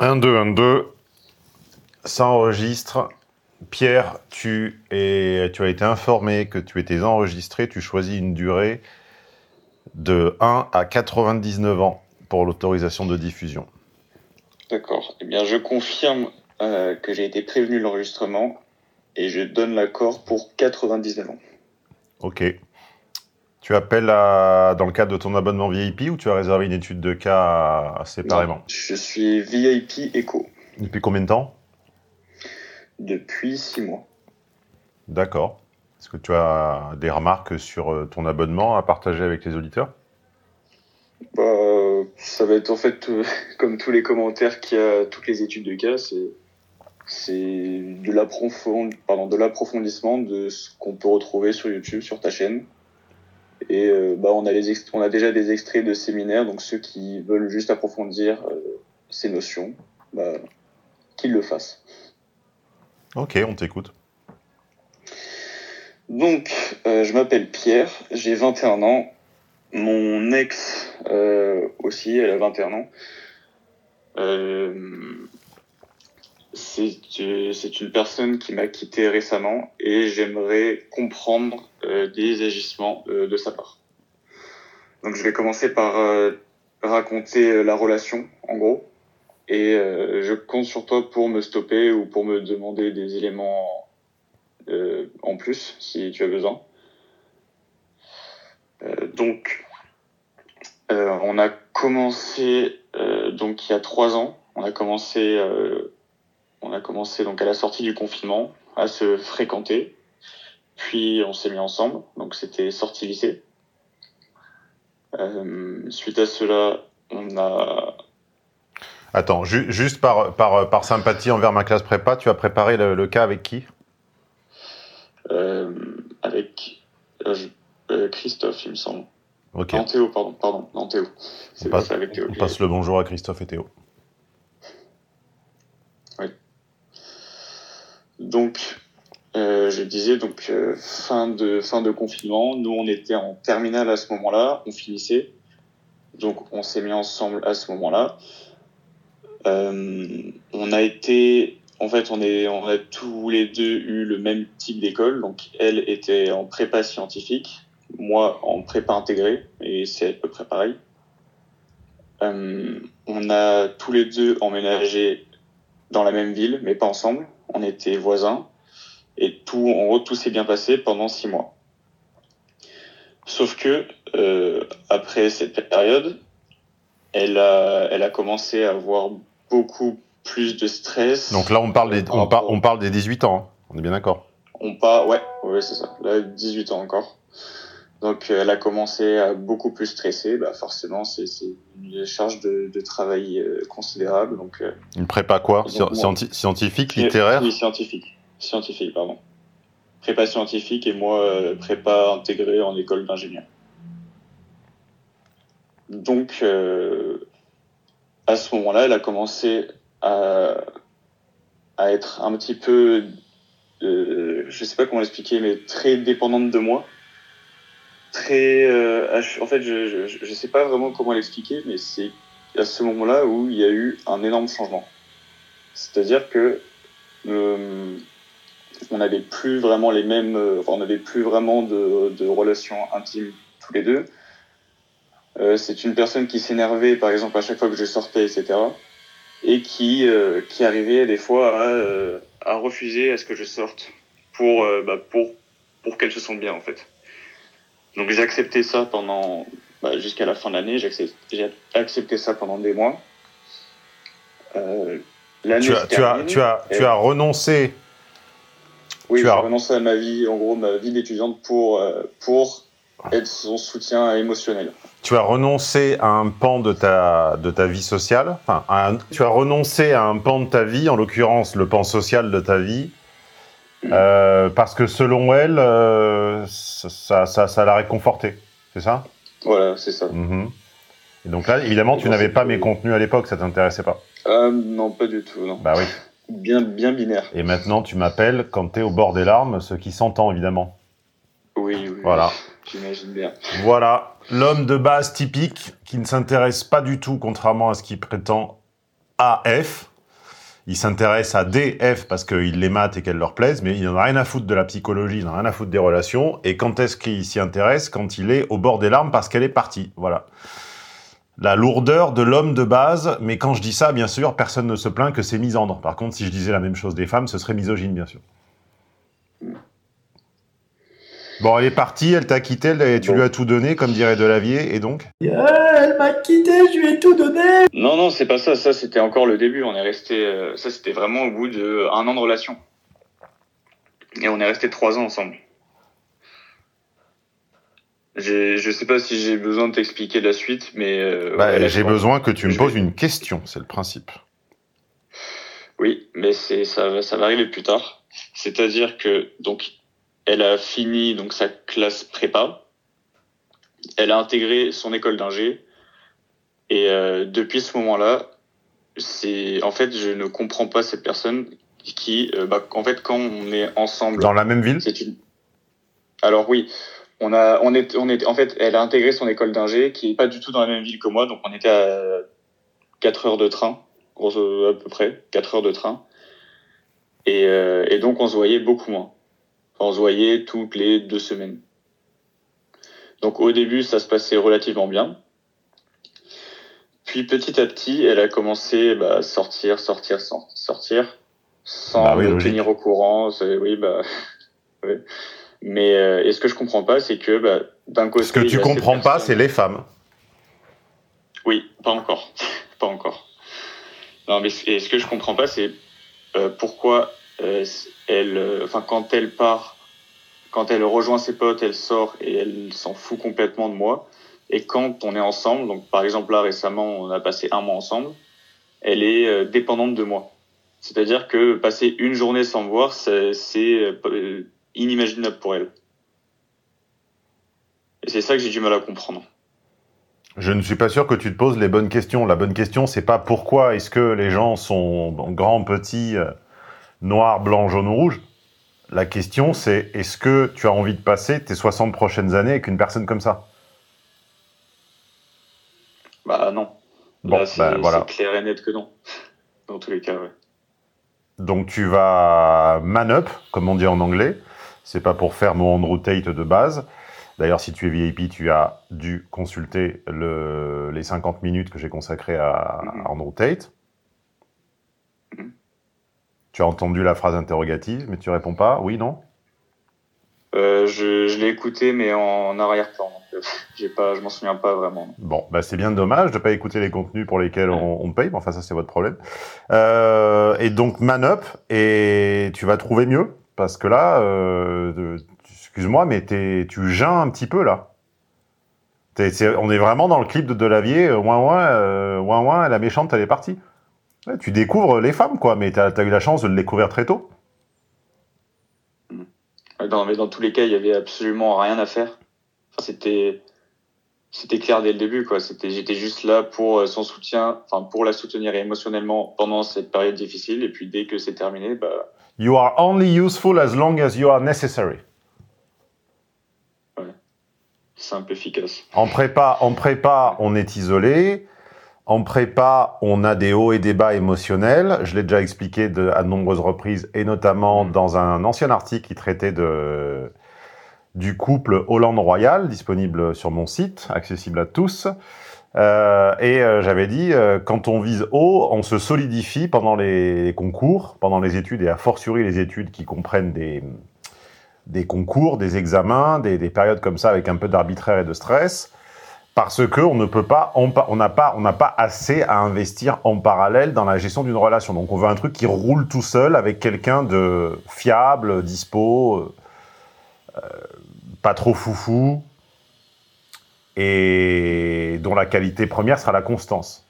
1, 2, 1, 2. Ça enregistre. Pierre, tu, es, tu as été informé que tu étais enregistré. Tu choisis une durée de 1 à 99 ans pour l'autorisation de diffusion. D'accord. Eh bien, je confirme euh, que j'ai été prévenu de l'enregistrement et je donne l'accord pour 99 ans. Ok. Tu appelles dans le cadre de ton abonnement VIP ou tu as réservé une étude de cas séparément Je suis VIP Eco. Depuis combien de temps? Depuis six mois. D'accord. Est-ce que tu as des remarques sur euh, ton abonnement à partager avec les auditeurs? Bah, Ça va être en fait euh, comme tous les commentaires qu'il y a toutes les études de cas, c'est c'est de l'approfondissement de ce qu'on peut retrouver sur YouTube, sur ta chaîne. Et euh, bah, on, a les on a déjà des extraits de séminaires, donc ceux qui veulent juste approfondir euh, ces notions, bah, qu'ils le fassent. Ok, on t'écoute. Donc, euh, je m'appelle Pierre, j'ai 21 ans. Mon ex aussi, elle a 21 ans. C'est une personne qui m'a quitté récemment et j'aimerais comprendre euh, des agissements euh, de sa part. Donc je vais commencer par euh, raconter la relation en gros et je compte sur toi pour me stopper ou pour me demander des éléments en plus si tu as besoin. donc on a commencé donc il y a trois ans. On a commencé on a commencé donc à la sortie du confinement à se fréquenter. Puis on s'est mis ensemble, donc c'était sortie lycée. Euh, suite à cela, on a. Attends, juste par, par, par, sympathie envers ma classe prépa, tu as préparé le, cas avec qui? Euh, Avec euh, Christophe, il me semble. Ok. Non, Théo, pardon, pardon, non, Théo. C'est pas avec Théo. On passe le bonjour à Christophe et Théo. Oui. Donc, euh, je disais donc euh, fin de fin de confinement. Nous, on était en terminale à ce moment-là, on finissait, donc on s'est mis ensemble à ce moment-là. Euh, on a été, en fait, on est, on a tous les deux eu le même type d'école. Donc, elle était en prépa scientifique, moi en prépa intégrée, et c'est à peu près pareil. on a tous les deux emménagé dans la même ville, mais pas ensemble. On était voisins. Et tout, en gros, tout s'est bien passé pendant six mois. Sauf que euh, après cette période, elle a, elle a commencé à avoir beaucoup plus de stress. Donc là, on parle des, on, on parle des 18 ans. Hein. On est bien d'accord. On parle, ouais, ouais, c'est ça. Là, 18 ans encore. Donc, elle a commencé à beaucoup plus stresser. Bah, forcément, c'est une charge de, de travail euh, considérable. Donc, euh, une prépa quoi Scientifique, littéraire Oui, scientifique scientifique, pardon. Prépa scientifique et moi, euh, prépa intégrée en école d'ingénieur. Donc, euh, à ce moment-là, elle a commencé à, à être un petit peu, euh, je sais pas comment l'expliquer, mais très dépendante de moi. Très, euh, en fait, je, je, je sais pas vraiment comment l'expliquer, mais c'est à ce moment-là où il y a eu un énorme changement. C'est-à-dire que euh, on n'avait plus vraiment les mêmes, euh, on n'avait plus vraiment de, relations intimes tous les deux. Euh, c'est une personne qui s'énervait, par exemple, à chaque fois que je sortais, etc. Et qui, euh, qui arrivait des fois à, refuser à ce que je sorte pour, bah, pour, pour qu'elle se sente bien, en fait. Donc j'ai accepté ça pendant, bah, jusqu'à la fin de l'année, j'ai accepté, ça pendant des mois. tu, as, tu, as, tu, as, tu as renoncé oui, j'ai renoncé à ma vie, en gros, ma vie d'étudiante pour, euh, pour être son soutien émotionnel. Tu as renoncé à un pan de ta, de ta vie sociale, enfin, tu as renoncé à un pan de ta vie, en l'occurrence le pan social de ta vie. Euh, parce que selon elle, euh, ça, ça, ça l'a réconforté, c'est ça? Voilà, c'est ça. Mm-hmm. Et donc là, évidemment, tu n'avais pas mes contenus à l'époque, ça t'intéressait pas? Non, pas du tout, non. Bah oui bien, bien binaire. Et maintenant, tu m'appelles quand tu es au bord des larmes, ce qui s'entend évidemment. Oui, oui. Voilà. J'imagine bien. Voilà. L'homme de base typique qui ne s'intéresse pas du tout, contrairement à ce qu'il prétend, à F. il s'intéresse à D, F parce qu'il les mate et qu'elles leur plaisent, mais il n'en a rien à foutre de la psychologie, il n'en a rien à foutre des relations. Et quand est-ce qu'il s'y intéresse? Quand il est au bord des larmes parce qu'elle est partie. Voilà. La lourdeur de l'homme de base, mais quand je dis ça, bien sûr, personne ne se plaint que c'est misandre. Par contre, si je disais la même chose des femmes, ce serait misogyne, bien sûr. Bon, elle est partie, elle t'a quitté, elle- tu Bon. lui as tout donné, comme dirait Delavier, et donc Ah, elle m'a quitté, je lui ai tout donné. Non, non, c'est pas ça. Ça, c'était encore le début. On est resté. euh, ça, c'était vraiment au bout de un an de relation. Et on est resté trois ans ensemble. Je sais pas si j'ai besoin de t'expliquer la suite, mais. euh, Bah, ouais, J'ai besoin que tu me poses vais- une question, c'est le principe. Oui, mais c'est ça, va- ça va arriver plus tard. C'est-à-dire que donc elle a fini donc sa classe prépa, elle a intégré son école d'ingé et euh, depuis ce moment-là, c'est en fait je ne comprends pas cette personne qui euh, bah, en fait quand on est ensemble, Dans la même ville? C'est une alors oui. On a, on est, on est, en fait, elle a intégré son école d'ingé qui est pas du tout dans la même ville que moi, donc on était à 4 heures de train, grosso à peu près, 4 heures de train. Et, euh, et donc on se voyait beaucoup moins. Voyait toutes les deux semaines. Donc au début, ça se passait relativement bien. Puis petit à petit, elle a commencé bah, à sortir, sortir, sor- sortir, sans Bah oui, me logique. tenir au courant. Oui, bah. ouais. Mais euh, et ce que je comprends pas, c'est que bah, d'un côté. Ce que tu comprends pas, c'est les femmes. oui, pas encore. pas encore. Non, mais et ce que je comprends pas, c'est euh, pourquoi elle, euh, enfin, quand elle part, quand elle rejoint ses potes, elle sort et elle s'en fout complètement de moi. Et quand on est ensemble, donc par exemple là récemment, on a passé un mois ensemble, elle est euh, dépendante de moi. C'est-à-dire que passer une journée sans me voir, c'est euh, inimaginable pour elle. Et c'est ça que j'ai du mal à comprendre. Je ne suis pas sûr que tu te poses les bonnes questions. La bonne question, c'est pas pourquoi est-ce que les gens sont grands, petits, noirs, blancs, jaunes ou rouges. La question, c'est est-ce que tu as envie de passer tes 60 prochaines années avec une personne comme ça? Bah non. Bon, Là, c'est bah, voilà. c'est clair et net que non. Dans tous les cas, ouais. Donc tu vas man up, comme on dit en anglais. C'est pas pour faire mon Andrew Tate de base. D'ailleurs, si tu es VIP, tu as dû consulter le, les 50 minutes que j'ai consacrées à, Mhm. à Andrew Tate. Tu as entendu la phrase interrogative, mais tu réponds pas Oui, non? Euh, je je l'ai écouté, mais en arrière-plan. euh, J'ai pas, je m'en souviens pas vraiment. Bon, bah c'est bien dommage de pas écouter les contenus pour lesquels on, on paye, mais enfin ça c'est votre problème. Euh, et donc man up et tu vas trouver mieux parce que là, euh, excuse-moi, mais tu geins un petit peu là. On est vraiment dans le clip de Delavier, ouin ouin, ouin ouin, la méchante elle est partie. Ouais, tu découvres les femmes quoi, mais t'as as eu la chance de le découvrir très tôt. Dans, mais dans tous les cas, il y avait absolument rien à faire. Enfin, c'était, c'était clair dès le début, quoi. C'était, j'étais juste là pour euh, son soutien, enfin, pour la soutenir émotionnellement pendant cette période difficile. Et puis, dès que c'est terminé, bah, You are only useful as long as you are necessary. simple, efficace. En prépa, en prépa, on est isolé. En prépa, on a des hauts et des bas émotionnels. Je l'ai déjà expliqué de, à de nombreuses reprises, et notamment Mm. dans un ancien article qui traitait de, du couple Hollande-Royal, disponible sur mon site, accessible à tous. Euh, et euh, j'avais dit, euh, quand on vise haut, on se solidifie pendant les concours, pendant les études, et a fortiori les études qui comprennent des, des concours, des examens, des, des périodes comme ça avec un peu d'arbitraire et de stress, parce que on ne peut pas, on n'a pas, on n'a pas assez à investir en parallèle dans la gestion d'une relation. Donc on veut un truc qui roule tout seul avec quelqu'un de fiable, dispo, euh, pas trop foufou, et dont la qualité première sera la constance.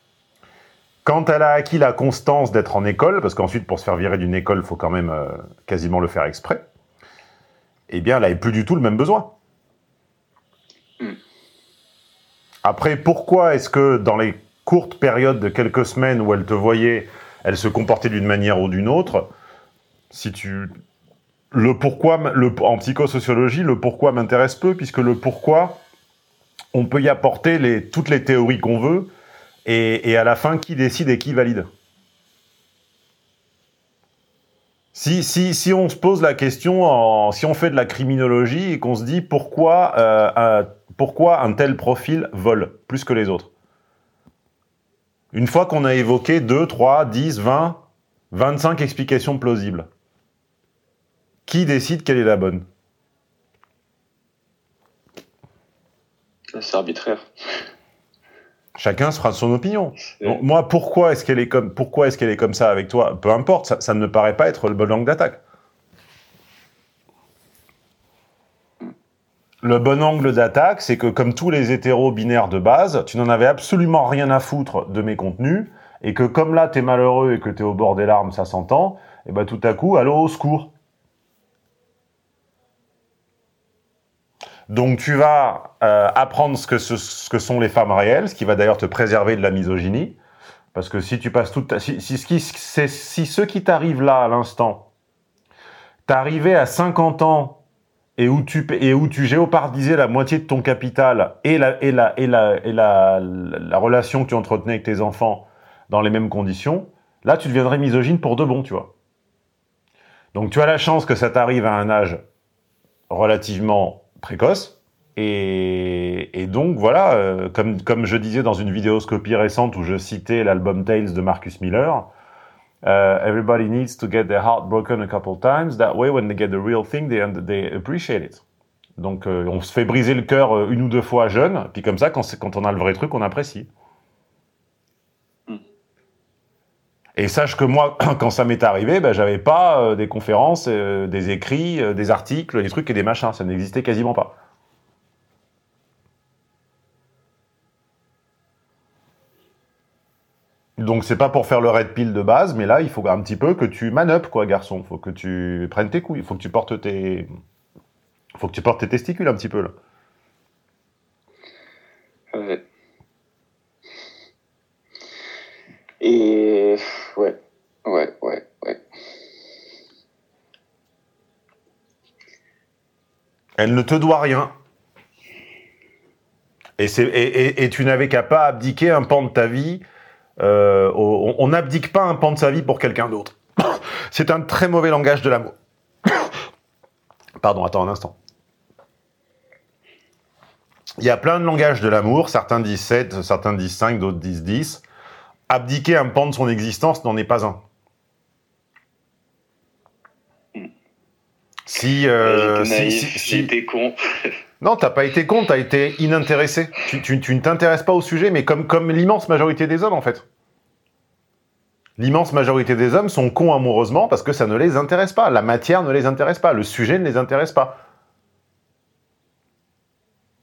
Quand elle a acquis la constance d'être en école, parce qu'ensuite pour se faire virer d'une école, faut quand même euh, quasiment le faire exprès, eh bien, elle n'avait plus du tout le même besoin. Hmm. Après, pourquoi est-ce que dans les courtes périodes de quelques semaines où elle te voyait, elle se comportait d'une manière ou d'une autre, si tu... Le pourquoi, en psychosociologie, le pourquoi m'intéresse peu, puisque le pourquoi, on peut y apporter toutes les théories qu'on veut, et, à la fin, qui décide et qui valide. Si, si, si on se pose la question, si on fait de la criminologie et qu'on se dit pourquoi, euh, pourquoi un tel profil vole plus que les autres Une fois qu'on a évoqué 2, 3, 10, 20, 25 explications plausibles, qui décide quelle est la bonne? C'est arbitraire. Chacun se fera son opinion. Donc, moi, pourquoi est-ce qu'elle est comme, pourquoi est-ce qu'elle est comme ça avec toi? Peu importe, ça, ça ne me paraît pas être le bon angle d'attaque. Le bon angle d'attaque, c'est que comme tous les hétéros binaires de base, tu n'en avais absolument rien à foutre de mes contenus, et que comme là, t'es malheureux et que t'es au bord des larmes, ça s'entend, et ben tout à coup, allô, au secours. Donc tu vas euh, apprendre ce que, ce, sont les femmes réelles, ce qui va d'ailleurs te préserver de la misogynie. Parce que si tu passes toute ta... Si, ce, qui, si ce qui t'arrive là, à l'instant, t'arrivais à 50 ans et où tu, géopardisais la moitié de ton capital et, la, relation que tu entretenais avec tes enfants dans les mêmes conditions, là tu deviendrais misogyne pour de bon, tu vois. Donc tu as la chance que ça t'arrive à un âge relativement précoce. Et, et donc voilà, euh, comme, comme je disais dans une vidéoscopie récente où je citais l'album Tales de Marcus Miller, euh, everybody needs to get their heart broken a couple times. That way, when they get the real thing, they, they appreciate it. Donc euh, on se fait briser le cœur euh, une ou deux fois jeune, puis comme ça, quand, quand on a le vrai truc, on apprécie. Mm. Et sache que moi, quand ça m'est arrivé, ben, j'avais pas euh, des conférences, euh, des écrits, euh, des articles, des trucs et des machins. Ça n'existait quasiment pas. Donc c'est pas pour faire le red pill de base, mais là il faut un petit peu que tu manupes quoi, garçon. Faut que tu prennes tes couilles, faut que tu portes tes, faut que tu portes tes testicules un petit peu là. Ouais. Et ouais, ouais, ouais, ouais. Elle ne te doit rien. Et, c'est, et, et- et tu n'avais qu'à pas abdiquer un pan de ta vie. Euh, on n'abdique pas un pan de sa vie pour quelqu'un d'autre. C'est un très mauvais langage de l'amour. Pardon, attends un instant. Il y a plein de langages de l'amour. Certains disent 7, certains disent 5, d'autres disent 10. Abdiquer un pan de son existence n'en est pas un. Si, euh, si- si- si- con. non, t'as pas été con, t'as été inintéressé. Tu, ne t'intéresses pas au sujet, mais comme, l'immense majorité des hommes, en fait. L'immense majorité des hommes sont cons amoureusement parce que ça ne les intéresse pas. La matière ne les intéresse pas. Le sujet ne les intéresse pas.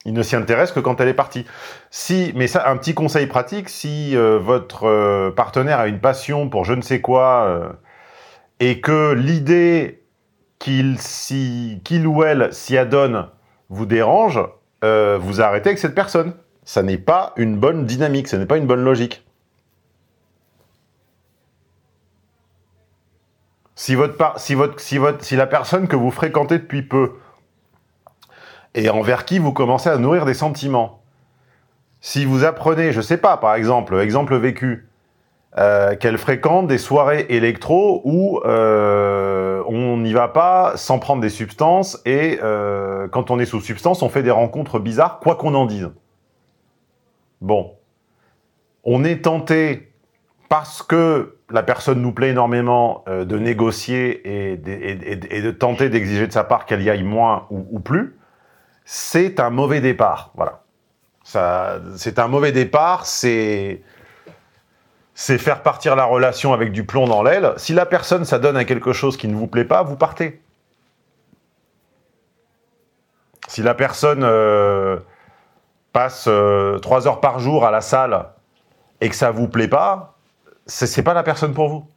Ils ne s'y intéressent que quand elle est partie. Si, mais ça, un petit conseil pratique, si euh, votre euh, partenaire a une passion pour je ne sais quoi euh, et que l'idée qu'il ou elle s'y adonne vous dérange, euh, vous arrêtez avec cette personne. Ça n'est pas une bonne dynamique, ça n'est pas une bonne logique. Si, votre si, votre, si, la personne que vous fréquentez depuis peu et envers qui vous commencez à nourrir des sentiments, si vous apprenez, je sais pas, par exemple, exemple vécu, euh, qu'elle fréquente des soirées électro où euh, on n'y va pas sans prendre des substances et euh, quand on est sous substance, on fait des rencontres bizarres, quoi qu'on en dise. Bon. On est tenté, parce que la personne nous plaît énormément, euh, de négocier et, de- tenter d'exiger de sa part qu'elle y aille moins ou, ou plus. C'est un mauvais départ. Voilà. C'est un mauvais départ, c'est c'est faire partir la relation avec du plomb dans l'aile. Si la personne s'adonne à quelque chose qui ne vous plaît pas, vous partez. Si la personne euh, passe euh, trois heures par jour à la salle et que ça vous plaît pas, c'est pas la personne pour vous.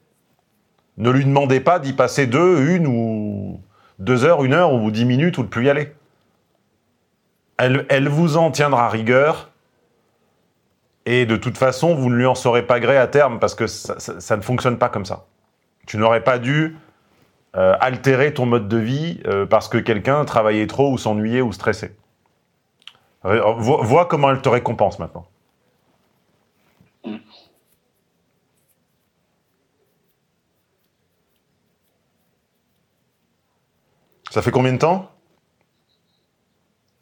Ne lui demandez pas d'y passer deux, une ou deux heures, une heure ou dix minutes ou de plus y aller. Elle, elle vous en tiendra rigueur et de toute façon, vous ne lui en saurez pas gré à terme parce que ça, ça- ça ne fonctionne pas comme ça. Tu n'aurais pas dû euh, altérer ton mode de vie euh, parce que quelqu'un travaillait trop ou s'ennuyait ou stressait. Vois, vois comment elle te récompense maintenant. Ça fait combien de temps?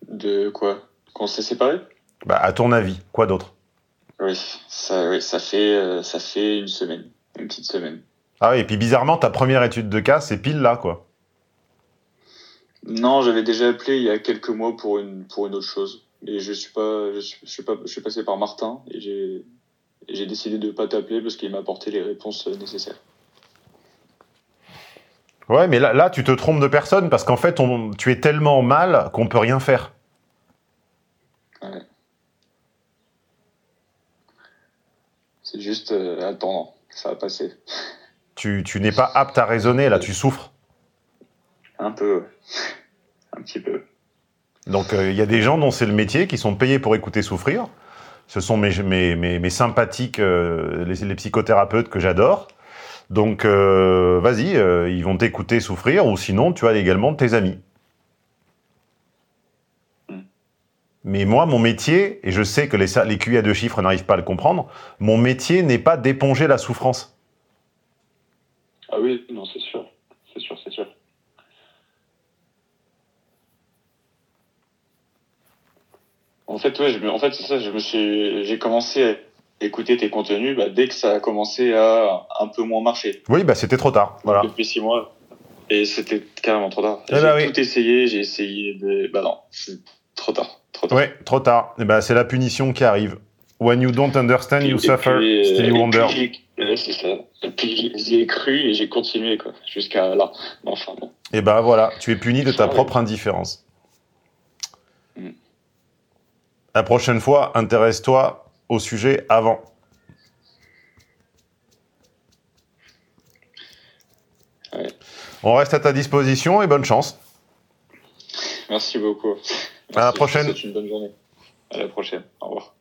De quoi? Qu'on s'est séparés? Bah, à ton avis, quoi d'autre? Oui, ça, oui, ça fait, euh, ça fait une semaine, une petite semaine. Ah oui, et puis bizarrement, ta première étude de cas, c'est pile là, quoi. Non, j'avais déjà appelé il y a quelques mois pour une, pour une autre chose. Et je suis pas, je suis, je suis pas, je suis passé par Martin et j'ai, décidé de pas t'appeler parce qu'il m'a apporté les réponses euh, nécessaires. Ouais, mais là, là, tu te trompes de personne parce qu'en fait, on, tu es tellement mal qu'on peut rien faire. C'est juste euh, attendre, ça va passer. Tu, tu n'es pas apte à raisonner, là, tu souffres. Un peu, un petit peu. Donc, euh, il y a des gens dont c'est le métier qui sont payés pour écouter souffrir. Ce sont mes, mes, mes, mes sympathiques, euh, les, les psychothérapeutes que j'adore. Donc, euh, vas-y, euh, ils vont t'écouter souffrir, ou sinon, tu as également tes amis. Mm. Mais moi, mon métier, et je sais que les, les QI à deux chiffres n'arrivent pas à le comprendre, mon métier n'est pas d'éponger la souffrance. Ah oui, non, c'est sûr, c'est sûr, c'est sûr. En fait, ouais, je me, en fait, c'est ça, je me suis, j'ai commencé à écouter tes contenus bah, dès que ça a commencé à un peu moins marcher. Oui, bah c'était trop tard. Voilà. Depuis six mois. Et c'était carrément trop tard. Eh j'ai bah oui. tout essayé, j'ai essayé de, bah non, c'est trop tard, trop tard. Ouais, trop tard. Eh ben, c'est la punition qui arrive. When you don't understand, you Et suffer. Stevie et Wonder. ouais, c'est ça. Et puis, cru et j'ai continué, quoi, jusqu'à là. Enfin, bon. Et ben voilà, tu es puni de ta Ah propre indifférence. Mm. La prochaine fois, intéresse-toi au sujet avant. Ouais. On reste à ta disposition et bonne chance. Merci beaucoup. À la prochaine. je vous souhaite une bonne journée. À la prochaine. Au revoir.